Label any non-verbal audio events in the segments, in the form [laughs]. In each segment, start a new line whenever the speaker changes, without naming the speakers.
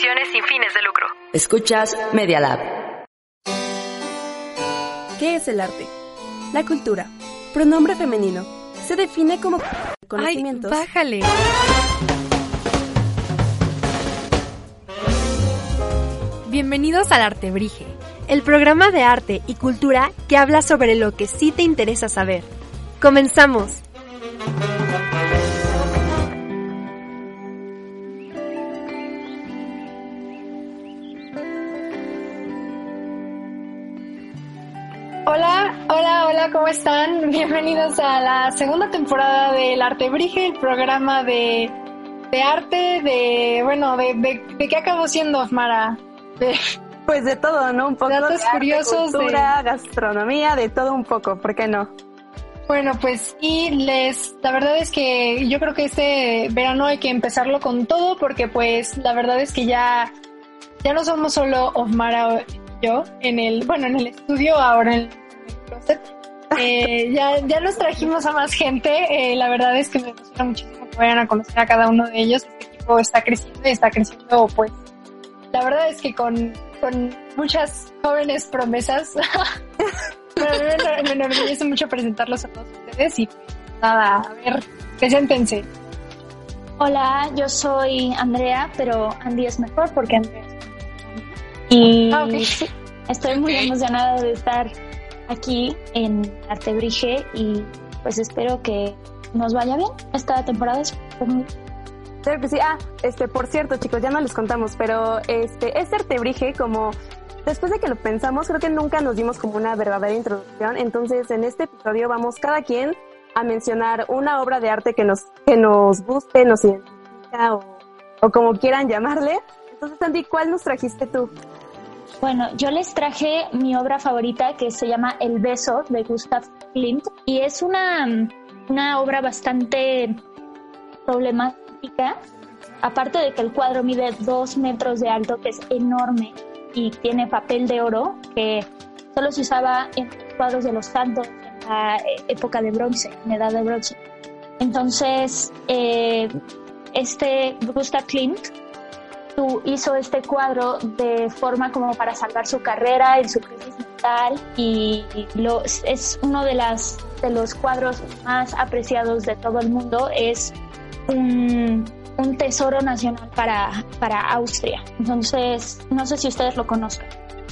Sin fines de lucro.
Escuchas Media Lab.
¿Qué es el arte? La cultura. Pronombre femenino. Se define como conocimientos.
Ay, bájale.
Bienvenidos al Artebrige, el programa de arte y cultura que habla sobre lo que sí te interesa saber. ¡Comenzamos!
Hola, ¿cómo están? Bienvenidos a la segunda temporada del Artebrige, el programa de, de arte, de, bueno, de, de, de qué acabó siendo, Mara. De,
Pues de todo, ¿no? Un poco
Datos
de arte,
curiosos de-
gastronomía, de todo un poco, ¿por qué no?
Bueno, pues y les, la verdad es que yo creo que este verano hay que empezarlo con todo porque pues la verdad es que ya, ya no somos solo Osmara y yo en el, bueno, en el estudio, ahora en el closet. Eh, ya, ya nos trajimos a más gente, eh, la verdad es que me emociona muchísimo que vayan a conocer a cada uno de ellos. Este equipo está creciendo y está creciendo pues, la verdad es que con, con muchas jóvenes promesas. [laughs] Pero me, me enorgullece mucho presentarlos a todos ustedes y nada, a ver, preséntense.
Hola, yo soy Andrea, pero Andy es mejor porque Andrea es Y
Ah,
estoy muy emocionada de estar aquí en Artebrige y pues espero que nos vaya bien esta temporada. es muy-
Claro que sí. Ah, este, por cierto, chicos, ya no les contamos, pero este, este artebrige, como después de que lo pensamos, creo que nunca nos dimos como una verdadera introducción. Entonces, en este episodio vamos cada quien a mencionar una obra de arte que nos, que nos guste, nos identifica o, o como quieran llamarle. Entonces, Andy, ¿cuál nos trajiste tú?
Bueno, yo les traje mi obra favorita que se llama El beso de Gustav Klimt y es una, una obra bastante problemática. Aparte de que el cuadro mide dos metros de alto, que es enorme, y tiene papel de oro, que solo se usaba en cuadros de los santos en la eh, época de bronce, en la edad de bronce. Entonces, eh, este Gustav Klimt tú hizo este cuadro de forma como para salvar su carrera en su crisis mental y lo, es uno de, las, de los cuadros más apreciados de todo el mundo. Es un, un tesoro nacional para, para Austria. Entonces, no sé si ustedes lo conozcan.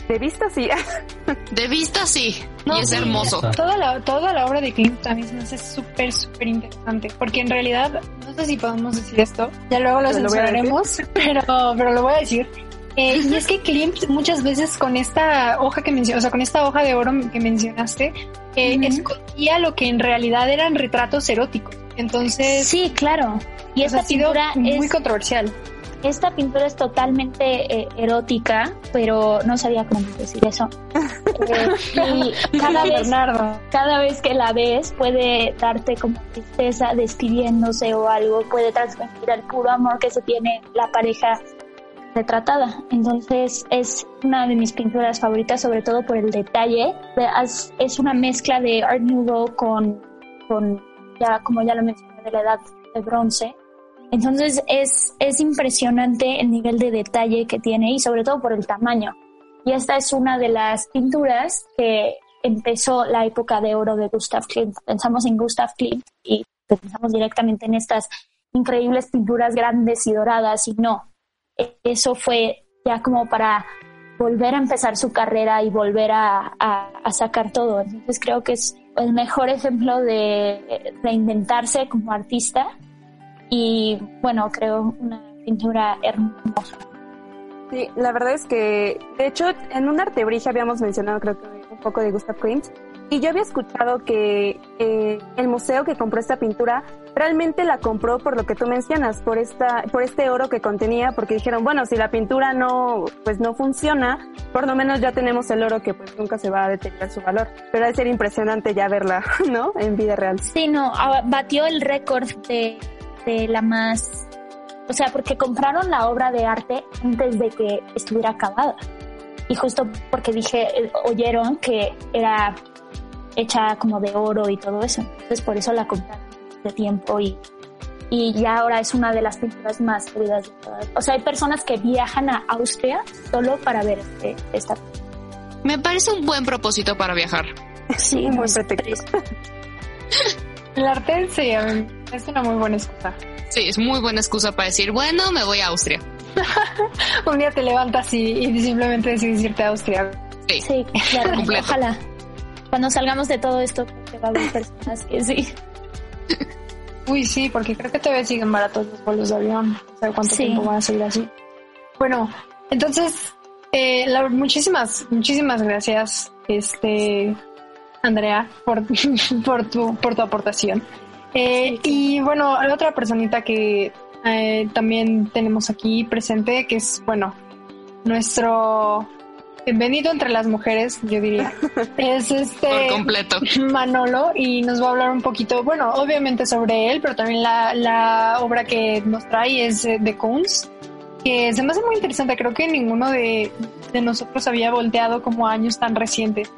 De vista, sí. [laughs]
De vista sí,
No,
y es
sí,
hermoso.
Toda la, toda la obra de Klimt también se me hace súper, súper interesante, porque en realidad, sé si podemos decir esto, ya luego lo censuraremos, [laughs] pero, pero lo voy a decir. Eh, y es que Klimt muchas veces con esta hoja que mencionaste, o sea, con esta hoja de oro que mencionaste, eh, escondía lo que en realidad eran retratos eróticos. Entonces,
Sí, claro. Y esta
ha sido
pintura
muy
es
controversial.
Esta pintura es totalmente eh, erótica, pero no sabía cómo decir eso. [laughs] Eh, y cada vez,
Bernardo.
cada vez que la ves puede darte como tristeza despidiéndose o algo, puede transmitir el puro amor que se tiene la pareja retratada. Entonces es una de mis pinturas favoritas, sobre todo por el detalle. Es, es una mezcla de Art Nouveau con, con ya como ya lo mencioné, de la edad de bronce. Entonces es, es impresionante el nivel de detalle que tiene y sobre todo por el tamaño. Y esta es una de las pinturas que empezó la época de oro de Gustav Klimt. Pensamos en Gustav Klimt y pensamos directamente en estas increíbles pinturas grandes y doradas y no. Eso fue ya como para volver a empezar su carrera y volver a, a, a sacar todo. Entonces creo que es el mejor ejemplo de reinventarse como artista y bueno, creo una pintura hermosa.
Sí, la verdad es que, de hecho, en un artebrige habíamos mencionado, creo que un poco de Gustav Klimt. Y yo había escuchado que eh, el museo que compró esta pintura realmente la compró por lo que tú mencionas, por esta, por este oro que contenía, porque dijeron, bueno, si la pintura no, pues no funciona, por lo menos ya tenemos el oro que pues nunca se va a deteriorar su valor. Pero debe ser impresionante ya verla, [laughs] ¿no? En vida real.
Sí, no, ah, batió el récord de, de la más, o sea, porque compraron la obra de arte antes de que estuviera acabada. Y justo porque dije, eh, oyeron que era hecha como de oro y todo eso. Entonces por eso la compraron de tiempo y, y ya ahora es una de las pinturas más queridas de todas. O sea, hay personas que viajan a Austria solo para ver este, esta.
Me parece un buen propósito para viajar.
Sí,
Un buen
pues,
pretexto. [laughs]
El arte sí, es una muy buena excusa.
Sí, es muy buena excusa para decir, bueno, me voy a Austria. [laughs]
Un día te levantas y, y simplemente decides irte a Austria.
Sí.
Sí, claro,
Completo.
ojalá. Cuando salgamos de todo esto, creo que va a haber personas [laughs] que sí.
Uy, sí, porque creo que todavía siguen baratos los vuelos de avión. No sé cuánto
Sí.
tiempo van a seguir así. Bueno, entonces, eh, Laura, muchísimas, muchísimas gracias, este, Andrea, por, [laughs] por, tu, por tu aportación. Eh, y bueno, la otra personita que eh, también tenemos aquí presente, que es, bueno, nuestro bienvenido entre las mujeres, yo diría, [laughs] es este...
Por completo.
Manolo y nos va a hablar un poquito, bueno, obviamente sobre él, pero también la, la obra que nos trae es eh, de Kunz, que se me hace muy interesante. Creo que ninguno de, de nosotros había volteado como a años tan recientes.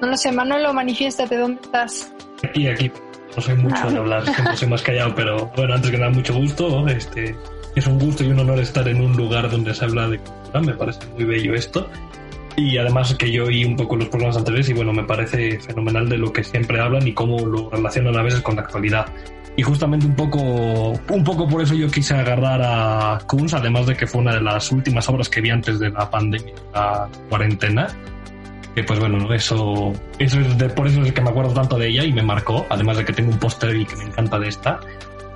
No lo sé, Manolo, manifiéstate, ¿dónde estás?
Aquí, aquí. No soy mucho de hablar, siempre soy más callado, pero bueno, antes que nada, mucho gusto. Este, es un gusto y un honor estar en un lugar donde se habla de cultura, me parece muy bello esto. Y además que yo oí un poco los programas anteriores y bueno, me parece fenomenal de lo que siempre hablan y cómo lo relacionan a veces con la actualidad. Y justamente un poco, un poco por eso yo quise agarrar a Kunz, además de que fue una de las últimas obras que vi antes de la pandemia, la cuarentena. Que pues bueno, ¿no? eso, eso es por eso es que me acuerdo tanto de ella y me marcó, además de que tengo un póster y que me encanta de esta.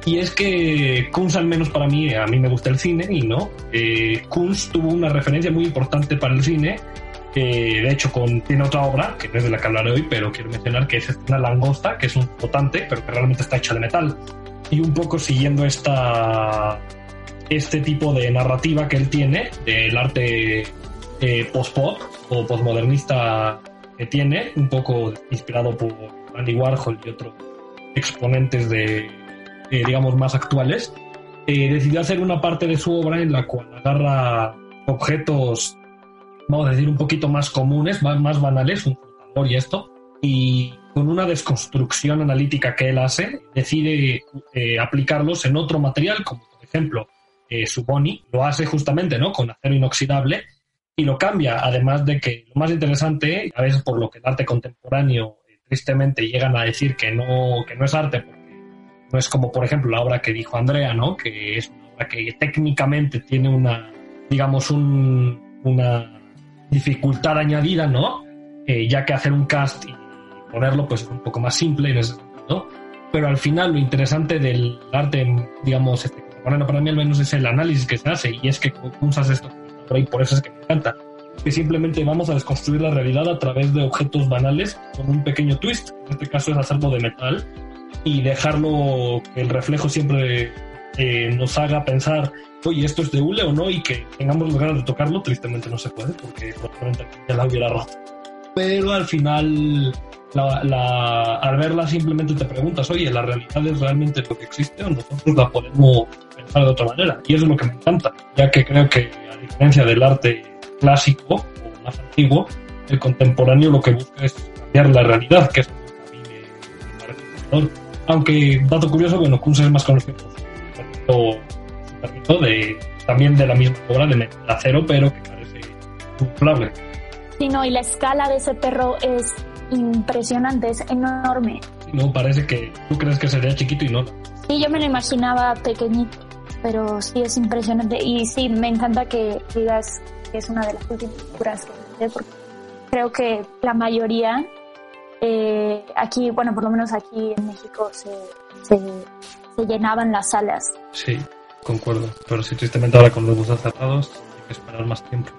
Y es que Kunz, al menos para mí, a mí me gusta el cine y no. Eh, Kunz tuvo una referencia muy importante para el cine. de hecho, con, tiene otra obra, que no es de la que hablaré hoy, pero quiero mencionar que es una langosta, que es un flotante, pero que realmente está hecha de metal. Y un poco siguiendo esta, este tipo de narrativa que él tiene, del arte eh, post-pop o postmodernista que tiene, un poco inspirado por Andy Warhol y otros exponentes de, eh, digamos, más actuales, eh, decidió hacer una parte de su obra en la cual agarra objetos, vamos a decir, un poquito más comunes, más, más banales, un y esto, y con una desconstrucción analítica que él hace, decide eh, aplicarlos en otro material, como por ejemplo su boni, lo hace justamente ¿no? con acero inoxidable y lo cambia, además de que lo más interesante, a veces por lo que el arte contemporáneo eh, tristemente llegan a decir que no, que no es arte, porque no es como por ejemplo la obra que dijo Andrea, ¿no? que es una obra que técnicamente tiene una, digamos, un, una dificultad añadida, ¿no? Eh, ya que hacer un cast y ponerlo pues es un poco más simple en ese sentido, pero al final lo interesante del arte, digamos, este, contemporáneo para mí al menos es el análisis que se hace y es que usas y por eso es que me encanta que simplemente vamos a desconstruir la realidad a través de objetos banales con un pequeño twist, en este caso es hacerlo de metal y dejarlo que el reflejo siempre eh, nos haga pensar, oye, esto es de hule o no, y que tengamos ganas de tocarlo, tristemente no se puede, porque probablemente ya la hubiera roto. Pero al final, la, la- al verla simplemente te preguntas, oye, ¿la realidad es realmente lo que existe o nosotros la podemos pensar de otra manera? Y eso es lo que me encanta, ya que creo que a diferencia del arte clásico o más antiguo, el contemporáneo lo que busca es cambiar la realidad, que es lo que a mí me. Aunque, dato curioso, bueno, Kunz es más conocido por su de, también de la misma obra de acero, pero que parece inflable.
Sí, no, y la escala de ese perro es impresionante, es enorme.
No, parece que tú crees que sería chiquito y no.
Sí, yo me lo imaginaba pequeñito, pero sí es impresionante. Y sí, me encanta que digas que es una de las últimas figuras que hice, porque creo que la mayoría, eh, aquí, bueno, por lo menos aquí en México, se, se, se llenaban las salas.
Sí, concuerdo. Pero sí, tristemente ahora con los buses cerrados hay que esperar más tiempo.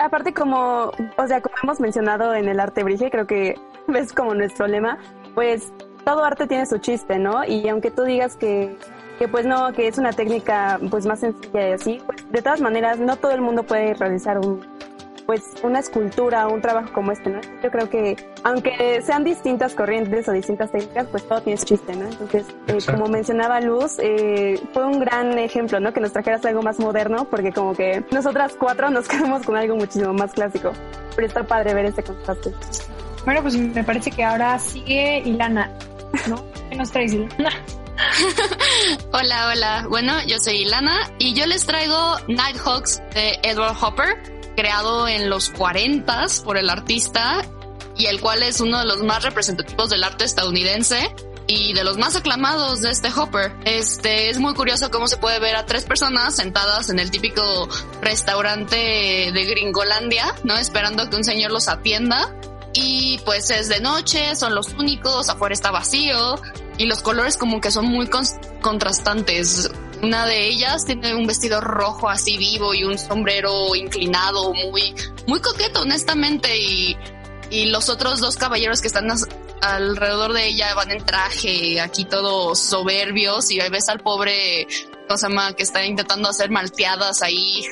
Aparte como, o sea, como hemos mencionado en el arte brige, creo que [laughs] ves como nuestro lema, pues todo arte tiene su chiste, ¿no? Y aunque tú digas que, que pues no, que es una técnica pues más sencilla y así, pues de todas maneras no todo el mundo puede realizar un, pues una escultura o un trabajo como este, ¿no? Yo creo que aunque sean distintas corrientes o distintas técnicas, pues todo tiene su chiste, ¿no? Entonces, eh, como mencionaba Luz, eh, fue un gran ejemplo, ¿no? Que nos trajeras algo más moderno, porque como que nosotras cuatro nos [laughs] quedamos con algo muchísimo más clásico. Pero está padre ver este contraste.
Bueno, pues me parece que ahora sigue Ilana, ¿no? [laughs] ¿Qué nos traes, Ilana? [laughs]
hola, hola. Bueno, yo soy Ilana y yo les traigo Nighthawks de Edward Hopper, creado en los 40 por el artista y el cual es uno de los más representativos del arte estadounidense y de los más aclamados de este Hopper. Este es muy curioso cómo se puede ver a tres personas sentadas en el típico restaurante de Gringolandia, ¿no? Esperando que un señor los atienda. Y pues es de noche, son los únicos, afuera está vacío y los colores como que son muy contrastantes. Una de ellas tiene un vestido rojo así vivo y un sombrero inclinado muy, muy coqueto, honestamente. Y, los otros dos caballeros que están alrededor de ella van en traje, aquí todos soberbios. Y ves al pobre, ¿cómo Que está intentando hacer malteadas ahí,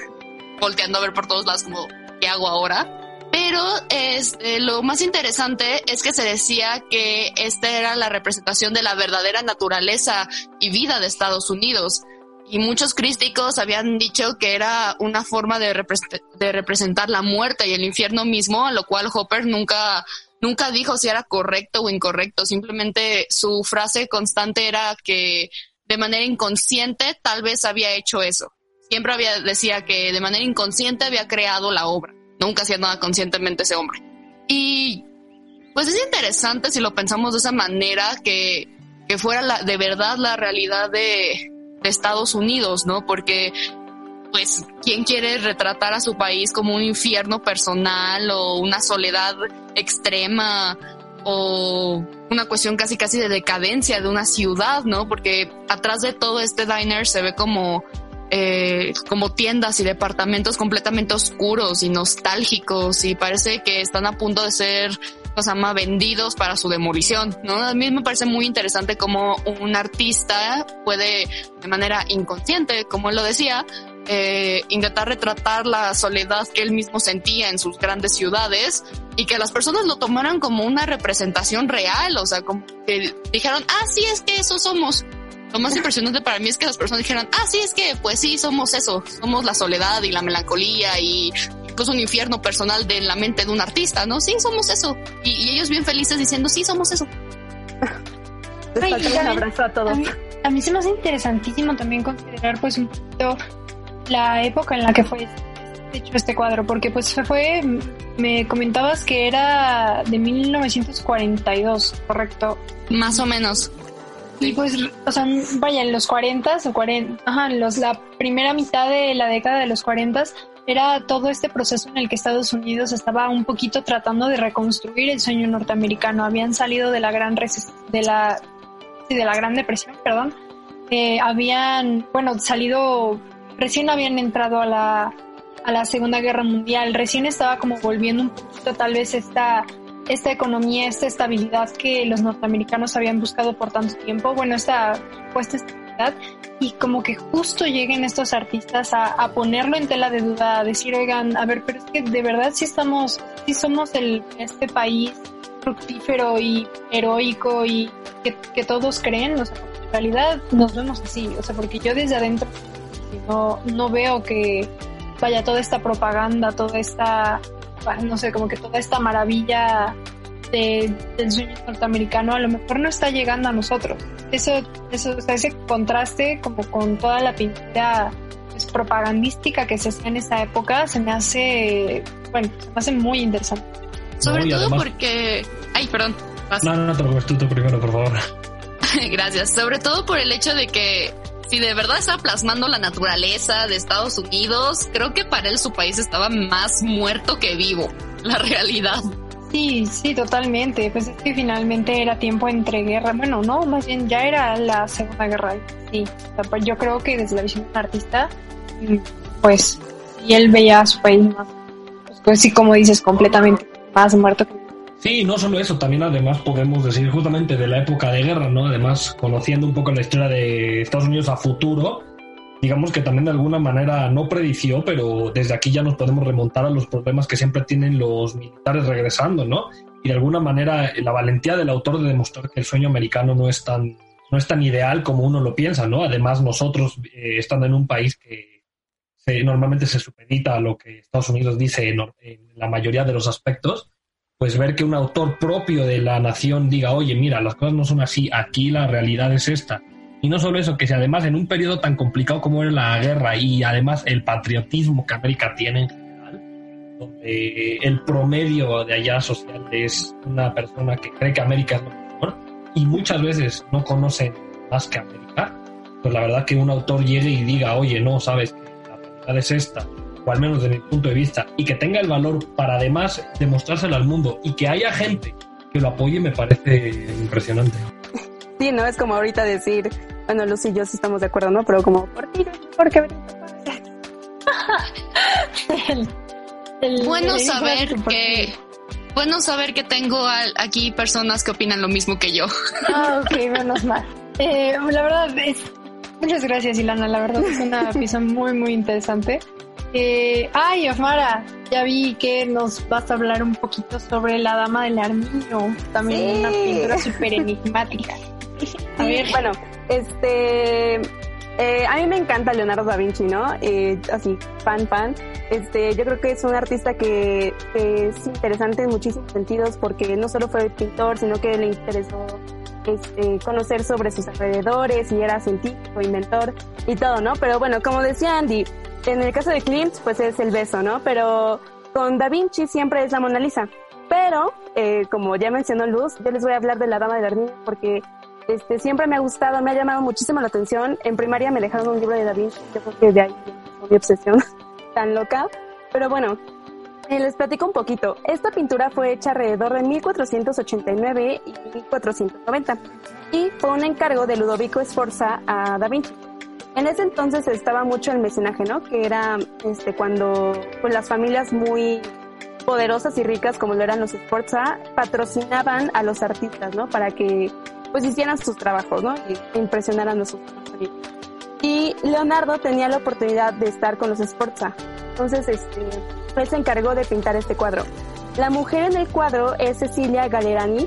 volteando a ver por todos lados como, ¿qué hago ahora? Pero este, lo más interesante es que se decía que esta era la representación de la verdadera naturaleza y vida de Estados Unidos y muchos críticos habían dicho que era una forma de, de, representar la muerte y el infierno mismo, a lo cual Hopper nunca, nunca dijo si era correcto o incorrecto, simplemente su frase constante era que de manera inconsciente tal vez había hecho eso. Siempre había, decía que de manera inconsciente había creado la obra, nunca hacía nada conscientemente ese hombre. Y pues es interesante si lo pensamos de esa manera, que, que fuera la, de verdad la realidad de, de Estados Unidos, ¿no? Porque pues, ¿quién quiere retratar a su país como un infierno personal o una soledad extrema o una cuestión casi casi de decadencia de una ciudad, ¿no? Porque atrás de todo este diner se ve como eh, como tiendas y departamentos completamente oscuros y nostálgicos y parece que están a punto de ser sea, más vendidos para su demolición, ¿no? A mí me parece muy interesante cómo un artista puede, de manera inconsciente, como él lo decía, eh, intentar retratar la soledad que él mismo sentía en sus grandes ciudades y que las personas lo tomaran como una representación real, o sea, como que dijeron, ah, sí, es que eso somos. Lo más impresionante para mí es que las personas dijeran, ah, sí, es que pues sí, somos eso, somos la soledad y la melancolía y es un infierno personal de la mente de un artista, ¿no? Sí, somos eso. Y, ellos bien felices diciendo, sí, somos eso. [laughs]
un abrazo a todos.
A mí, se me hace interesantísimo también considerar pues un poquito la época en la que fue hecho este cuadro, porque pues fue, me comentabas que era de 1942, ¿correcto?
Más o menos.
Y pues, o sea, vaya, en los 40 o 40, ajá, los, la primera mitad de la década de los 40 era todo este proceso en el que Estados Unidos estaba un poquito tratando de reconstruir el sueño norteamericano. Habían salido de la gran de la de la gran depresión, perdón. Eh, habían, bueno, salido recién habían entrado a la a la Segunda Guerra Mundial, recién estaba como volviendo un poquito tal vez esta esta economía, esta estabilidad que los norteamericanos habían buscado por tanto tiempo, bueno, esta puesta estabilidad y como que justo lleguen estos artistas a, ponerlo en tela de duda, a decir, oigan, a ver, pero es que de verdad sí estamos, sí somos el, este país fructífero y heroico y que, todos creen, o sea, en realidad nos vemos así, o sea, porque yo desde adentro no, no veo que vaya toda esta propaganda, toda esta, no sé, como que toda esta maravilla del sueño norteamericano a lo mejor no está llegando a nosotros. Eso, eso, ese contraste como con toda la pintura pues, propagandística que se hacía en esa época se me hace, bueno, se me hace muy interesante.
Sobre todo porque, ay, perdón.
No, no, no te preocupes, tú, tú primero, por favor. [laughs]
Gracias. Sobre todo por el hecho de que si de verdad estaba plasmando la naturaleza de Estados Unidos, creo que para él su país estaba más muerto que vivo, la [laughs] realidad.
Sí, sí, totalmente. Pues es que finalmente era tiempo entre guerras. Bueno, no, más bien ya era la Segunda Guerra. Sí, pues yo creo que desde la visión de un artista, pues, y él veía a su país más, pues, sí, como dices, completamente más muerto que
Sí, no solo eso, también además podemos decir justamente de la época de guerra, ¿no? Además, conociendo un poco la historia de Estados Unidos a futuro, digamos que también de alguna manera no predició, pero desde aquí ya nos podemos remontar a los problemas que siempre tienen los militares regresando, ¿no? Y de alguna manera la valentía del autor de demostrar que el sueño americano no es tan, no es tan ideal como uno lo piensa, ¿no? Además, nosotros, eh, estando en un país que normalmente se supedita a lo que Estados Unidos dice en la mayoría de los aspectos, pues ver que un autor propio de la nación diga, oye, mira, las cosas no son así, aquí la realidad es esta. Y no solo eso, que si además en un periodo tan complicado como era la guerra y además el patriotismo que América tiene en general, donde el promedio de allá social es una persona que cree que América es lo mejor y muchas veces no conoce más que América, pues la verdad que un autor llegue y diga, oye, no, sabes la realidad es esta, o al menos desde mi punto de vista, y que tenga el valor para además demostrárselo al mundo y que haya gente que lo apoye, me parece impresionante.
Sí, no es como ahorita decir, bueno, Lucy y yo sí estamos de acuerdo, ¿no? Pero como, ¿por qué? ¿Por qué? [laughs]
bueno saber que bueno saber que tengo aquí personas que opinan lo mismo que yo.
Ah, ok, menos mal. [laughs] Eh, la verdad es muchas gracias Ilana, la verdad es una [laughs] pieza muy muy interesante. Eh, ay, Osmara, ya vi que nos vas a hablar un poquito sobre la Dama del Armiño, también una pintura súper enigmática.
A ver, bueno, este, eh, a mí me encanta Leonardo da Vinci, ¿no? Eh, así, fan, fan. Este, yo creo que es un artista que, es interesante en muchísimos sentidos porque no solo fue pintor, sino que le interesó este, conocer sobre sus alrededores y era científico, inventor y todo, ¿no? Pero bueno, como decía Andy, en el caso de Klimt, pues es el beso, ¿no? Pero con Da Vinci siempre es la Mona Lisa. Pero, eh, como ya mencionó Luz, yo les voy a hablar de la Dama de Armiño porque este, siempre me ha gustado, me ha llamado muchísimo la atención. En primaria me dejaron un libro de Da Vinci, yo creo que de ahí mi obsesión [laughs] tan loca. Pero bueno, eh, les platico un poquito. Esta pintura fue hecha alrededor de 1489 y 1490 y fue un encargo de Ludovico Sforza a Da Vinci. En ese entonces estaba mucho el mecenaje, ¿no? Que era este, cuando pues, las familias muy poderosas y ricas, como lo eran los Sforza, patrocinaban a los artistas, ¿no? Para que pues hicieran sus trabajos, ¿no? Y impresionaran a sus Y Leonardo tenía la oportunidad de estar con los Sforza. Entonces, este, él se encargó de pintar este cuadro. La mujer en el cuadro es Cecilia Galerani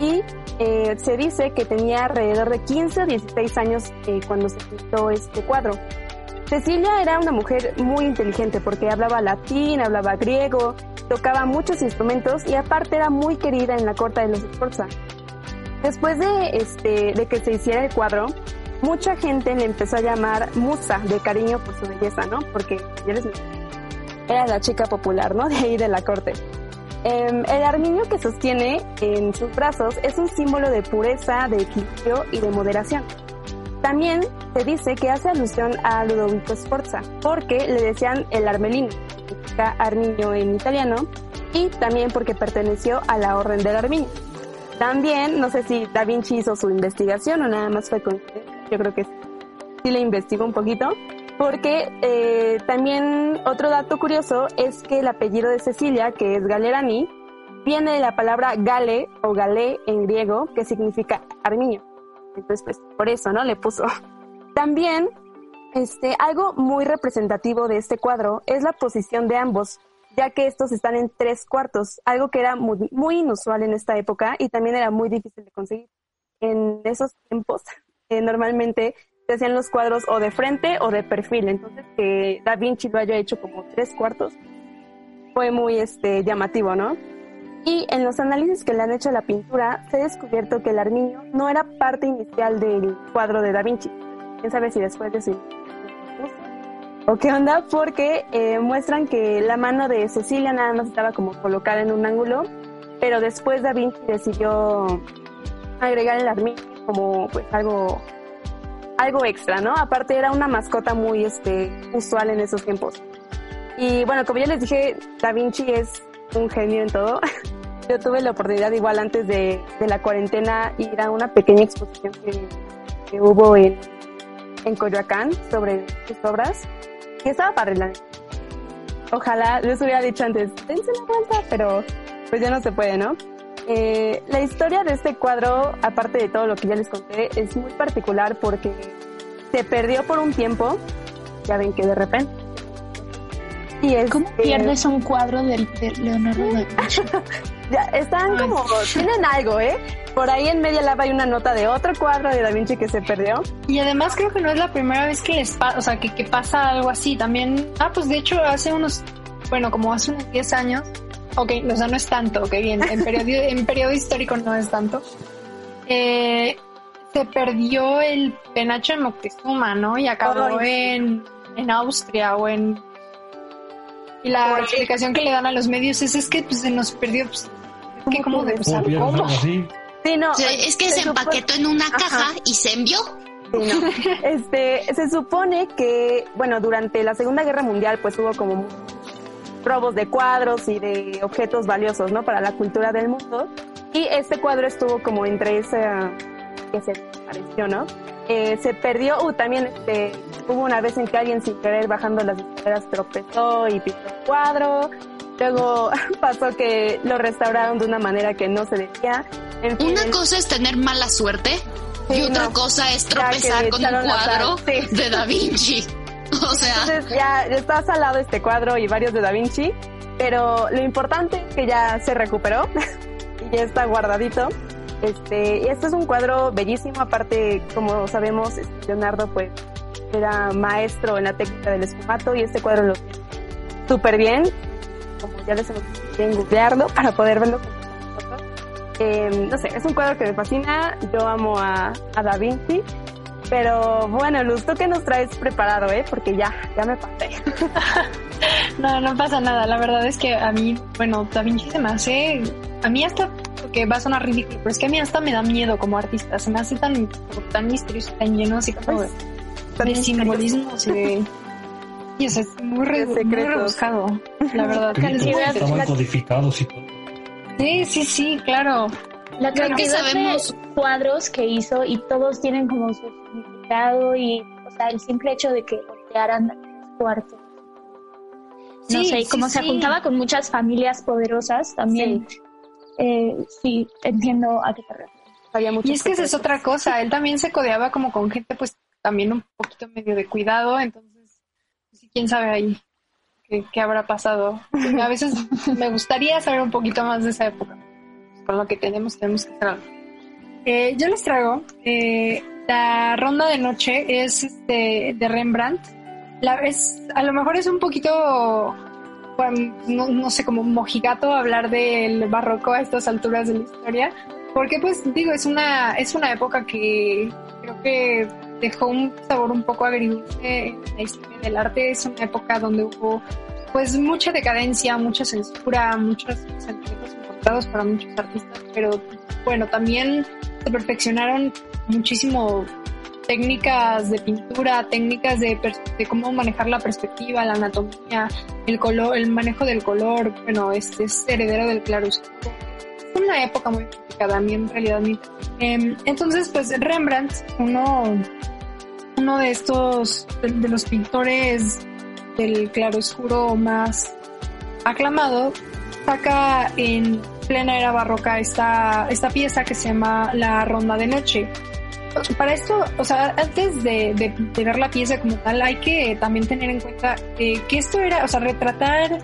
y eh, se dice que tenía alrededor de 15 o 16 años eh, cuando se pintó este cuadro. Cecilia era una mujer muy inteligente porque hablaba latín, hablaba griego, tocaba muchos instrumentos y aparte era muy querida en la corte de los Sforza. Después de, este, de que se hiciera el cuadro, mucha gente le empezó a llamar Musa de cariño por su belleza, ¿no? Porque era la chica popular, ¿no? [laughs] De ahí de la corte. Em, el armiño que sostiene en sus brazos es un símbolo de pureza, de equilibrio y de moderación. También se dice que hace alusión a Ludovico Sforza, porque le decían el armelino, que significa armiño en italiano, y también porque perteneció a la Orden del Armiño. También, no sé si Da Vinci hizo su investigación o nada más fue con... Yo creo que sí le investigó un poquito, porque eh, también otro dato curioso es que el apellido de Cecilia, que es Galerani, viene de la palabra gale o galé en griego, que significa armiño. Entonces, pues por eso, ¿no? Le puso. [laughs] También, este, algo muy representativo de este cuadro es la posición de ambos, ya que estos están en tres cuartos, algo que era muy, muy inusual en esta época y también era muy difícil de conseguir. En esos tiempos, [laughs] eh, normalmente se hacían los cuadros o de frente o de perfil. Entonces, que Da Vinci lo haya hecho como tres cuartos fue muy este, llamativo, ¿no? Y en los análisis que le han hecho a la pintura, se ha descubierto que el armiño no era parte inicial del cuadro de Da Vinci. Quién sabe si después de su o qué onda, porque eh, muestran que la mano de Cecilia nada más estaba como colocada en un ángulo, pero después Da Vinci decidió agregar el armiño como pues algo algo extra, ¿no? Aparte era una mascota muy este, usual en esos tiempos. Y bueno, como ya les dije, Da Vinci es un genio en todo. [laughs] Yo tuve la oportunidad igual antes de, la cuarentena ir a una pequeña exposición que, hubo en, en Coyoacán sobre sus obras, que estaba para el Ojalá les hubiera dicho antes, dense la vuelta, pero pues ya no se puede, ¿no? Eh, la historia de este cuadro, aparte de todo lo que ya les conté, es muy particular porque se perdió por un tiempo. Ya ven que de repente.
Y es, ¿Cómo pierdes un cuadro de, de Leonardo da Vinci? [laughs]
ya, están como, tienen algo, ¿eh? Por ahí en Media Lab hay una nota de otro cuadro de Da Vinci que se perdió.
Y además creo que no es la primera vez que les pasa, o sea, que, que pasa algo así. También, ah, pues de hecho hace unos, bueno, como hace unos 10 años, ok, o sea, no es tanto, ok, bien, en periodo, en periodo histórico no es tanto. Eh, se perdió el penacho de Moctezuma, ¿no? Y acabó en, en Austria o en... Y la explicación que le dan a los medios es, es que pues, se nos perdió, pues, que como de...
¿Cómo?
Sí, no,
es que se, se empaquetó en una caja y se envió.
Sí, no. [laughs] Este, se supone que, bueno, durante la Segunda Guerra Mundial, pues hubo como robos de cuadros y de objetos valiosos, ¿no? Para la cultura del mundo. Y este cuadro estuvo como entre esa que se apareció, ¿no? Eh, se perdió, uh, también este, hubo una vez en que alguien sin querer bajando las escaleras tropezó y pintó el cuadro. Luego [laughs] pasó que lo restauraron de una manera que no se debía.
En fin, una cosa es tener mala suerte y otra no, cosa es tropezar con un cuadro sí. de Da Vinci. [laughs] O sea.
Entonces ya está salado este cuadro y varios de Da Vinci, pero lo importante es que ya se recuperó [laughs] y ya está guardadito. Este, y este es un cuadro bellísimo, aparte, como sabemos, Leonardo pues era maestro en la técnica del esfumato y este cuadro lo súper bien, como ya les hemos en googlearlo [laughs] para poder verlo eh, no sé, es un cuadro que me fascina, yo amo a, a Da Vinci pero bueno, Luz, ¿tú qué nos traes preparado, eh? Porque ya, ya me pasé. [laughs]
no, no pasa nada. La verdad es que a mí, bueno, Da Vinci se me hace, a mí hasta, porque va a sonar ridículo, pero es que a mí hasta me da miedo como artista. Se me hace tan, tan misterioso, tan lleno así como de, de simbolismos y de... Y o sea, es muy, re, muy rebuscado, la verdad.
Estaban codificados y todo.
Sí, sí, sí, claro.
La cantidad que sabemos... de cuadros que hizo y todos tienen como su significado y, o sea, el simple hecho de que voltearan los cuartos. No sí, sé, y como sí, se juntaba con muchas familias poderosas, también sí, eh, sí entiendo a qué te refieres.
Y es que esa es otra cosa, él también se codeaba como con gente pues también un poquito medio de cuidado, entonces, pues, quién sabe ahí qué, qué habrá pasado. A veces [laughs] me gustaría saber un poquito más de esa época con lo que tenemos, tenemos que hacer algo. Eh, yo les traigo eh, la ronda de noche, es este, de Rembrandt. La, es, a lo mejor es un poquito, bueno, no, no, sé, como mojigato hablar del barroco a estas alturas de la historia, porque pues digo, es una, es una época que creo que dejó un sabor un poco agridulce en la historia del arte, es una época donde hubo pues mucha decadencia, mucha censura, muchos sentimientos para muchos artistas, pero bueno, también se perfeccionaron muchísimo técnicas de pintura, técnicas de, de, cómo manejar la perspectiva, la anatomía, el color, el manejo del color, bueno, este es heredero del claroscuro. Es una época muy complicada, a mí en realidad. Eh, entonces, pues Rembrandt, uno, uno de estos, de, los pintores del claroscuro más aclamado, saca en plena era barroca esta, esta pieza que se llama La Ronda de Noche. Para esto, o sea, antes de, de, ver la pieza como tal, hay que también tener en cuenta eh, que esto era, o sea, retratar,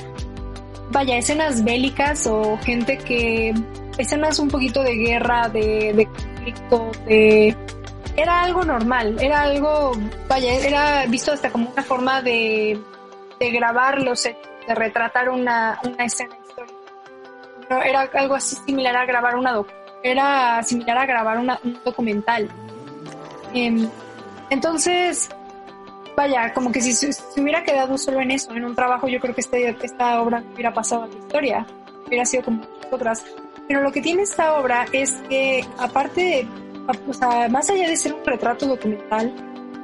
vaya, escenas bélicas o gente que, escenas un poquito de guerra, de conflicto, de... Era algo normal, era algo, vaya, era visto hasta como una forma de, de grabar los hechos, de retratar una, una escena era algo así similar a grabar una doc era similar a grabar una, un documental. Eh, entonces, vaya, como que si se hubiera quedado solo en eso, en un trabajo, yo creo que este, esta obra hubiera pasado a la historia, hubiera sido como otras. Pero lo que tiene esta obra es que, aparte, de, o sea, más allá de ser un retrato documental,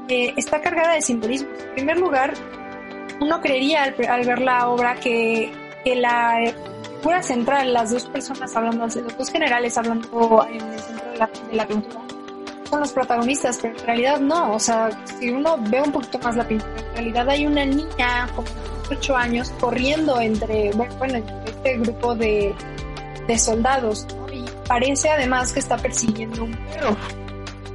eh, está cargada de simbolismo. En primer lugar, uno creería al, al ver la obra que, que la figura central, las dos personas hablando, los dos generales hablando en el centro de la, pintura, son los protagonistas, pero en realidad no. O sea, si uno ve un poquito más la pintura, en realidad hay una niña como de 8 años corriendo entre, bueno, entre este grupo de, de soldados, parece además que está persiguiendo un perro.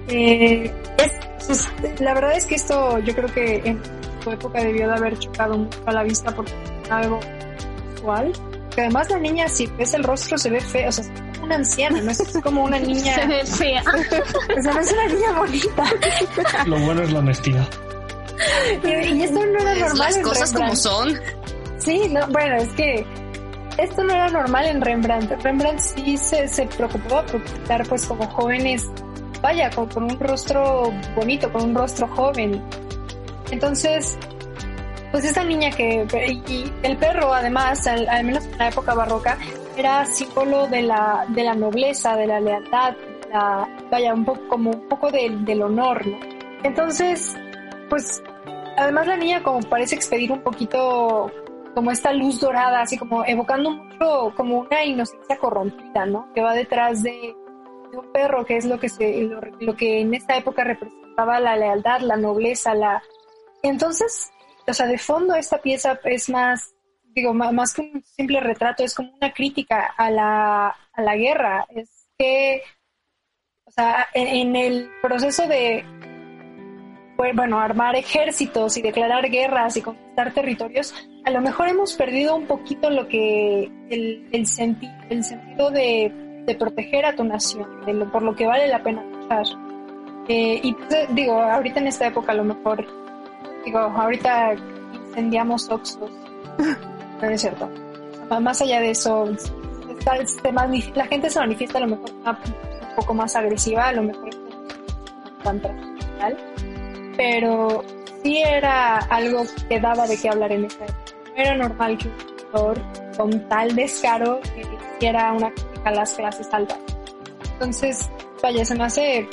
Eh, es, la verdad es que esto yo creo que en su época debió de haber chocado mucho a la vista porque es algo visual. Que además la niña, si ves el rostro, se ve feo, o sea, es como una anciana, no es como una niña.
Se ve fea. [laughs]
o sea, no es una niña bonita. [laughs]
Lo bueno es la honestidad.
Y, y esto no era normal.
las cosas como son.
Sí, no, bueno, es que esto no era normal en Rembrandt. Rembrandt sí se, se preocupaba por pintar pues como jóvenes, vaya, con, un rostro bonito, con un rostro joven. Entonces, pues esta niña que, y, el perro además, al, menos en la época barroca, era símbolo de la, de la nobleza, de la lealtad, la, vaya, un poco como un poco del- del honor, ¿no? Entonces, pues, además la niña como parece expedir un poquito como esta luz dorada, así como evocando mucho como una inocencia corrompida, ¿no? Que va detrás de, un perro, que es lo que se, lo, que en esta época representaba la lealtad, la nobleza, la. Entonces, o sea, de fondo esta pieza es más, digo, ma- más, que un simple retrato, es como una crítica a la, a la guerra. Es que, o sea, en el proceso de pues, bueno, armar ejércitos y declarar guerras y conquistar territorios, a lo mejor hemos perdido un poquito lo que el, el, senti- el sentido de, de proteger a tu nación, de lo, por lo que vale la pena luchar. Eh, y pues, digo, ahorita en esta época a lo mejor, digo, ahorita incendiamos Oxos, [laughs] no es cierto. O sea, más allá de eso, está- se la gente se manifiesta a lo mejor una- un poco más agresiva, a lo mejor es tan tradicional pero sí era algo que daba de qué hablar en esa época. No era normal que un autor con tal descaro eh, hiciera una crítica a las clases altas. Entonces, vaya, se me hace...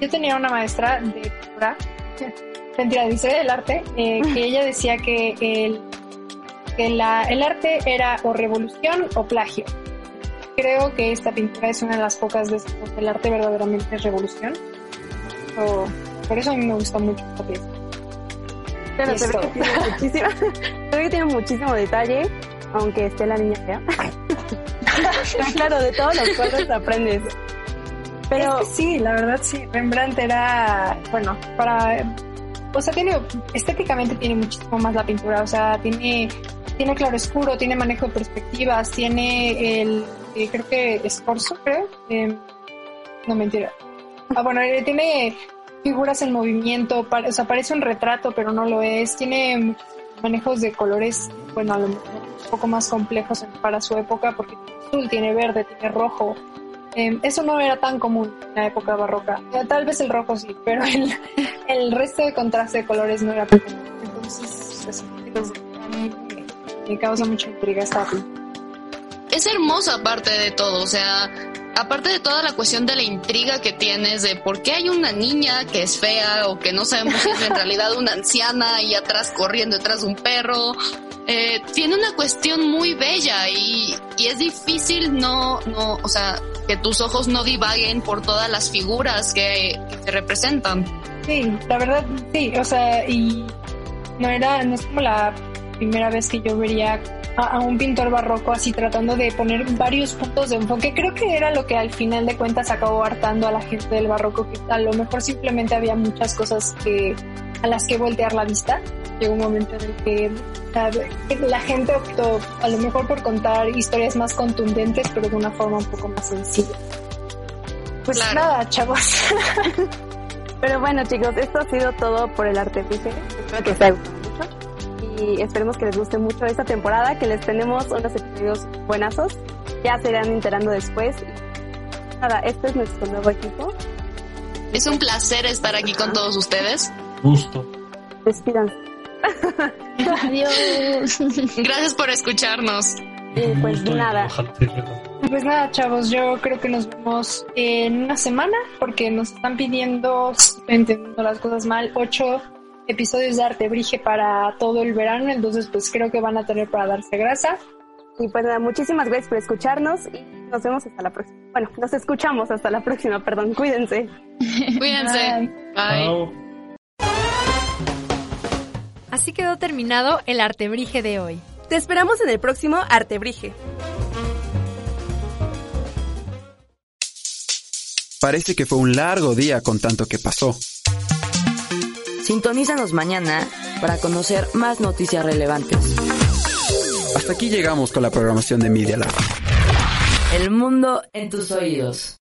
Yo tenía una maestra de pintura, [laughs] mentira, historia del arte, eh, que ella decía que el, que la, el arte era o revolución o plagio. Creo que esta pintura es una de las pocas veces donde el arte verdaderamente es revolución. O- por eso a mí me gusta mucho esta pieza.
Claro, [laughs] ve que tiene que muchísimo detalle, aunque esté la niña fea. [laughs] Claro, de todos los cuadros [laughs] aprendes. Pero
Es que sí, la verdad sí. Rembrandt era, bueno, para, o sea, tiene, estéticamente tiene muchísimo más la pintura, o sea, tiene, tiene claro oscuro, tiene manejo de perspectivas, tiene el, eh, creo que escorzo, creo, eh, no mentira. Ah, bueno, eh, tiene figuras en movimiento, o sea, parece un retrato, pero no lo es, tiene manejos de colores, bueno, a lo mejor un poco más complejos para su época, porque tiene azul, tiene verde, tiene rojo, eh, eso no era tan común en la época barroca. Tal vez el rojo sí, pero el, [laughs] el resto de contraste de colores no era tan común. Entonces, pues, me, causa mucha intriga esta
es hermosa aparte de todo, o sea, aparte de toda la cuestión de la intriga que tienes de por qué hay una niña que es fea o que no sabemos si es en realidad una anciana y atrás corriendo detrás de un perro, eh, tiene una cuestión muy bella y, es difícil no, no, o sea, que tus ojos no divaguen por todas las figuras que, que se representan.
Sí, la verdad, sí, o sea, y no era, no es como la primera vez que yo vería a, a un pintor barroco así tratando de poner varios puntos de enfoque. Creo que era lo que al final de cuentas acabó hartando a la gente del barroco, que a lo mejor simplemente había muchas cosas que a las que voltear la vista. Llegó un momento en el que la gente optó a lo mejor por contar historias más contundentes, pero de una forma un poco más sencilla. Pues
Claro.
nada, chavos. [laughs]
Pero bueno, chicos, esto ha sido todo por el arte Espero que les haya gustado mucho. Y esperemos que les guste mucho esta temporada, que les tenemos unos episodios buenazos. Ya se irán enterando después. Y nada, este es nuestro nuevo equipo.
Es un placer estar aquí con todos ustedes.
Gusto.
Despídanse.
Adiós. [laughs]
Gracias por escucharnos.
Y pues nada.
Pues nada, chavos, yo creo que nos vemos en una semana porque nos están pidiendo, entendiendo las cosas mal, ocho episodios de Arte Brige para todo el verano, entonces pues creo que van a tener para darse grasa.
y pues nada, muchísimas gracias por escucharnos y nos vemos hasta la próxima. Bueno, nos escuchamos hasta la próxima, perdón, cuídense. [laughs]
Cuídense. Bye.
Chao.
Así quedó terminado el artebrige de hoy.
Te esperamos en el próximo Artebrige.
Parece que fue un largo día con tanto que pasó.
Sintonízanos mañana para conocer más noticias relevantes.
Hasta aquí llegamos con la programación de Media Lab.
El mundo en tus oídos.